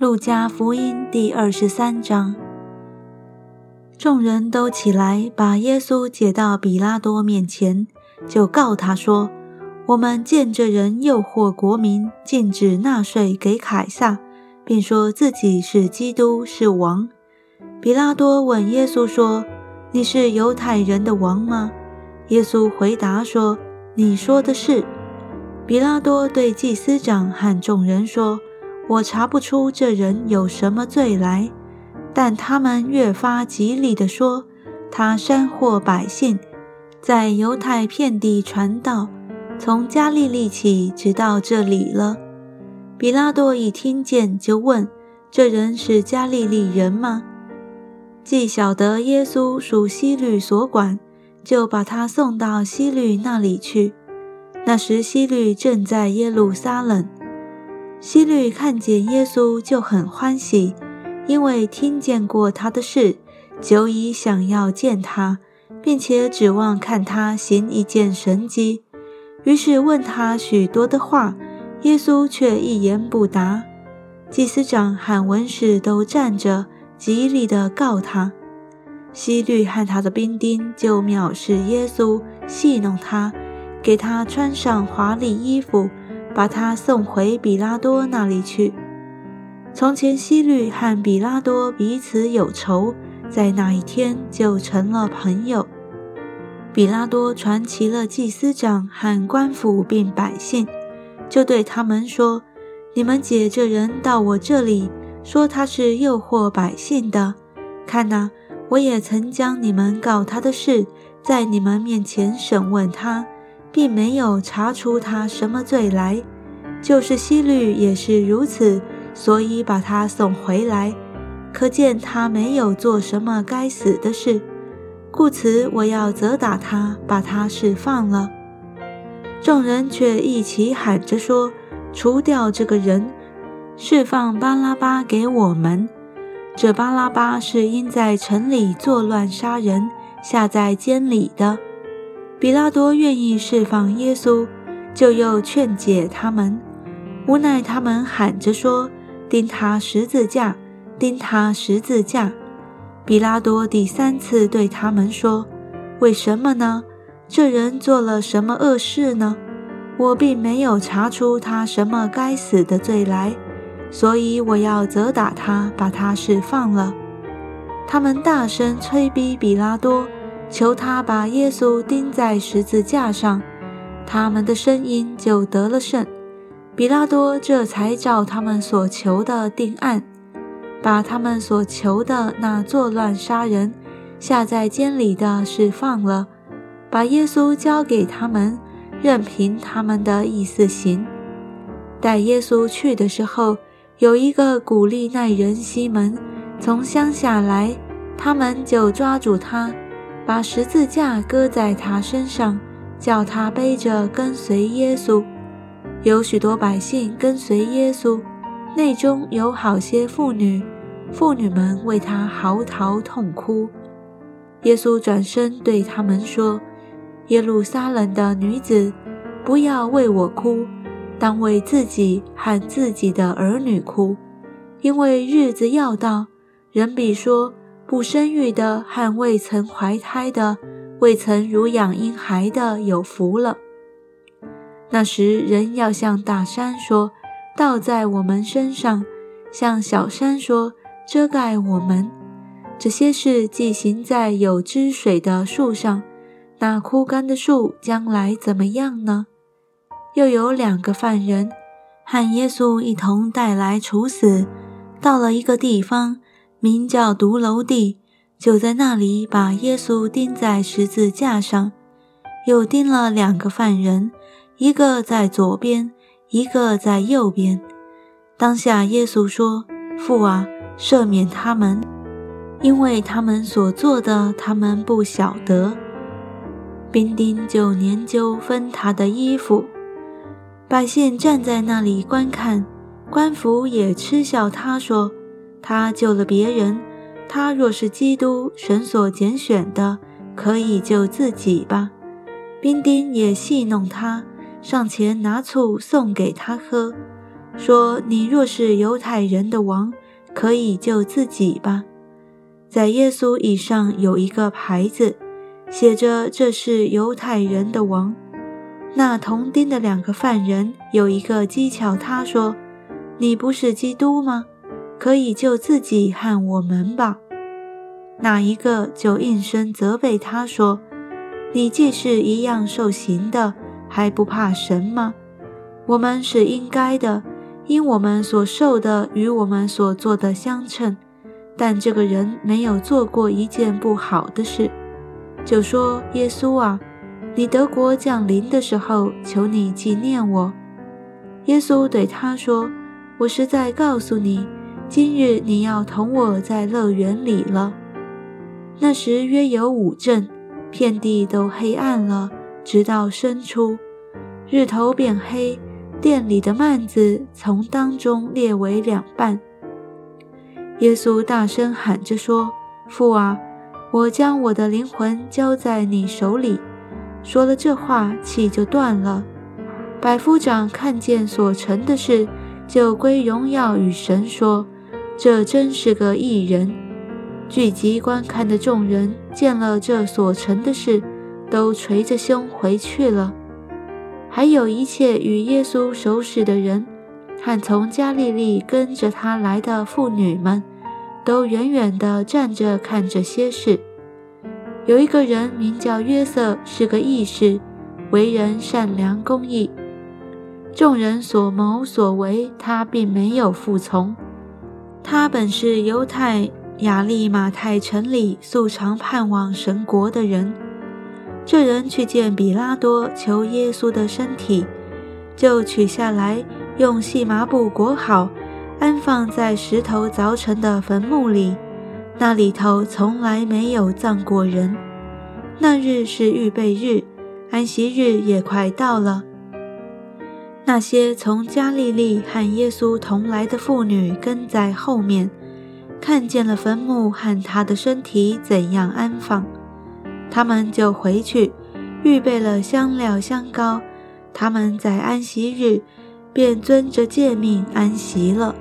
路加福音第二十三章，众人都起来，把耶稣解到比拉多面前，就告他说：“我们见这人诱惑国民，禁止纳税给凯撒，并说自己是基督，是王。”比拉多问耶稣说：“你是犹太人的王吗？”耶稣回答说：“你说的是。”比拉多对祭司长和众人说。我查不出这人有什么罪来，但他们越发极力地说，他煽惑百姓，在犹太遍地传道，从加利利起，直到这里了。比拉多一听见，就问：这人是加利利人吗？既晓得耶稣属西律所管，就把他送到西律那里去。那时西律正在耶路撒冷。希律看见耶稣就很欢喜，因为听见过他的事，久已想要见他，并且指望看他行一件神迹。于是问他许多的话，耶稣却一言不答。祭司长和文士都站着，极力地告他。希律和他的兵丁就藐视耶稣，戏弄他，给他穿上华丽衣服。把他送回比拉多那里去。从前希律和比拉多彼此有仇，在那一天就成了朋友。比拉多传齐了祭司长和官府并百姓，就对他们说：“你们解这人到我这里，说他是诱惑百姓的。看哪，我也曾将你们告他的事，在你们面前审问他。”并没有查出他什么罪来，就是西律也是如此，所以把他送回来，可见他没有做什么该死的事，故此我要责打他，把他释放了。众人却一起喊着说：“除掉这个人，释放巴拉巴给我们。这巴拉巴是因在城里作乱杀人，下在监里的。”比拉多愿意释放耶稣，就又劝解他们，无奈他们喊着说：“钉他十字架，钉他十字架。”比拉多第三次对他们说：“为什么呢？这人做了什么恶事呢？我并没有查出他什么该死的罪来，所以我要责打他，把他释放了。”他们大声催逼比拉多。求他把耶稣钉在十字架上，他们的声音就得了胜。比拉多这才照他们所求的定案，把他们所求的那作乱杀人、下在监里的释放了，把耶稣交给他们，任凭他们的意思行。待耶稣去的时候，有一个古利奈人西门从乡下来，他们就抓住他。把十字架搁在他身上，叫他背着跟随耶稣。有许多百姓跟随耶稣，内中有好些妇女，妇女们为他嚎啕痛哭。耶稣转身对他们说：“耶路撒冷的女子，不要为我哭，当为自己和自己的儿女哭，因为日子要到，人比说。”不生育的和未曾怀胎的、未曾乳养婴孩的有福了。那时人要向大山说：“倒在我们身上；向小山说：“遮盖我们。”这些事既行在有汁水的树上，那枯干的树将来怎么样呢？又有两个犯人和耶稣一同带来处死，到了一个地方。名叫独楼地，就在那里把耶稣钉在十字架上，又钉了两个犯人，一个在左边，一个在右边。当下耶稣说：“父啊，赦免他们，因为他们所做的，他们不晓得。”兵丁就研究分他的衣服，百姓站在那里观看，官府也嗤笑他说。他救了别人，他若是基督神所拣选的，可以救自己吧。兵丁也戏弄他，上前拿醋送给他喝，说：“你若是犹太人的王，可以救自己吧。”在耶稣椅上有一个牌子，写着：“这是犹太人的王。”那同钉的两个犯人有一个讥诮他说：“你不是基督吗？可以救自己和我们吧。”那一个就应声责备他说：“你既是一样受刑的，还不怕神吗？我们是应该的，因我们所受的与我们所做的相称。但这个人没有做过一件不好的事，就说：耶稣啊。”你德国降临的时候，求你纪念我。耶稣对他说：“我实在告诉你，今日你要同我在乐园里了。”那时约有五阵，遍地都黑暗了，直到深处，日头变黑，殿里的幔子从当中裂为两半。耶稣大声喊着说：“父啊，我将我的灵魂交在你手里。”说了这话，气就断了。百夫长看见所成的事，就归荣耀与神，说：“这真是个异人。”聚集观看的众人见了这所成的事，都垂着胸回去了。还有一切与耶稣熟识的人，和从加利利跟着他来的妇女们，都远远地站着看这些事。有一个人名叫约瑟，是个义士，为人善良公义。众人所谋所为，他并没有服从。他本是犹太雅利马太城里素常盼望神国的人。这人去见比拉多，求耶稣的身体，就取下来，用细麻布裹好，安放在石头凿成的坟墓里。那里头从来没有葬过人。那日是预备日，安息日也快到了。那些从加利利和耶稣同来的妇女跟在后面，看见了坟墓和他的身体怎样安放，他们就回去，预备了香料香膏。他们在安息日便遵着诫命安息了。